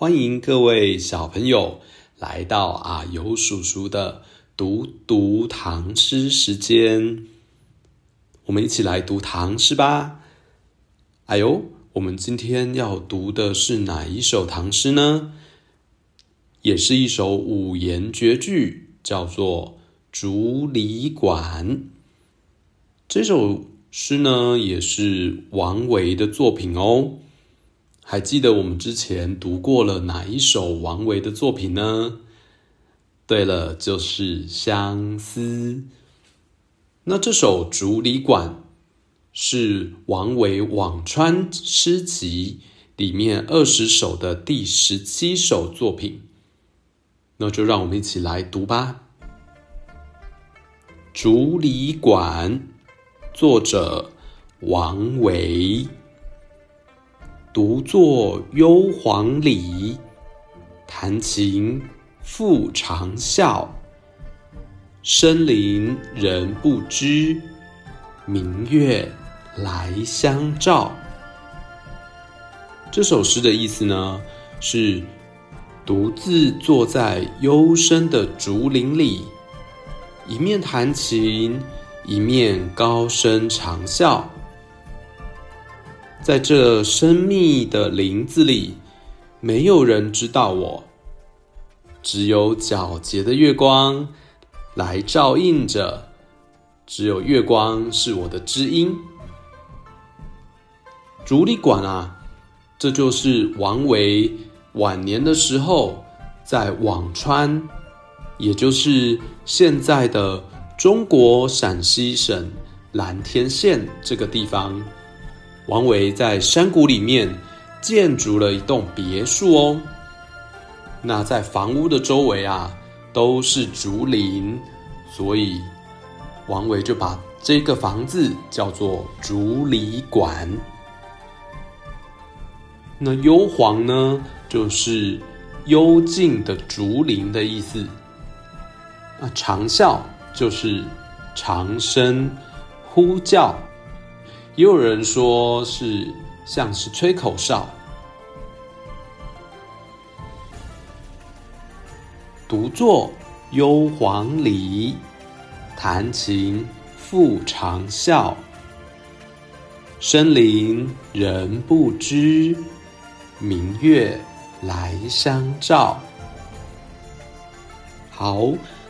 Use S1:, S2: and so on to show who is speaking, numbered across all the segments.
S1: 欢迎各位小朋友来到啊呦叔叔的读读唐诗时间，我们一起来读唐诗吧。哎呦，我们今天要读的是哪一首唐诗呢？也是一首五言绝句，叫做《竹里馆》。这首诗呢，也是王维的作品哦。还记得我们之前读过了哪一首王维的作品呢？对了，就是《相思》。那这首《竹里馆》是王维《辋川诗集》里面二十首的第十七首作品。那就让我们一起来读吧。《竹里馆》作者王维。独坐幽篁里，弹琴复长啸。深林人不知，明月来相照。这首诗的意思呢，是独自坐在幽深的竹林里，一面弹琴，一面高声长啸。在这深密的林子里，没有人知道我，只有皎洁的月光来照应着，只有月光是我的知音。竹里馆啊，这就是王维晚年的时候在辋川，也就是现在的中国陕西省蓝田县这个地方。王维在山谷里面建筑了一栋别墅哦。那在房屋的周围啊，都是竹林，所以王维就把这个房子叫做竹里馆。那幽篁呢，就是幽静的竹林的意思。那长啸就是长声呼叫。也有人说是像是吹口哨，独坐幽篁里，弹琴复长啸。深林人不知，明月来相照。好，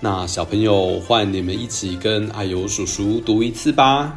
S1: 那小朋友换你们一起跟阿尤叔叔读一次吧。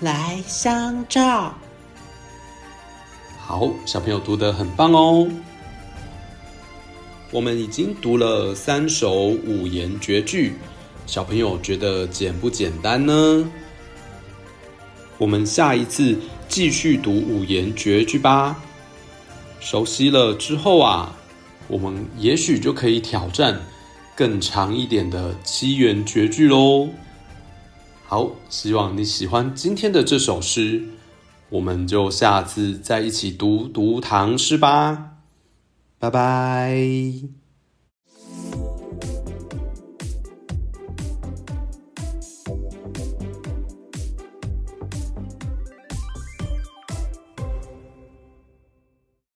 S2: 来相照。
S1: 好，小朋友读得很棒哦。我们已经读了三首五言绝句，小朋友觉得简不简单呢？我们下一次继续读五言绝句吧。熟悉了之后啊，我们也许就可以挑战更长一点的七言绝句喽。好，希望你喜欢今天的这首诗，我们就下次再一起读读唐诗吧，拜拜。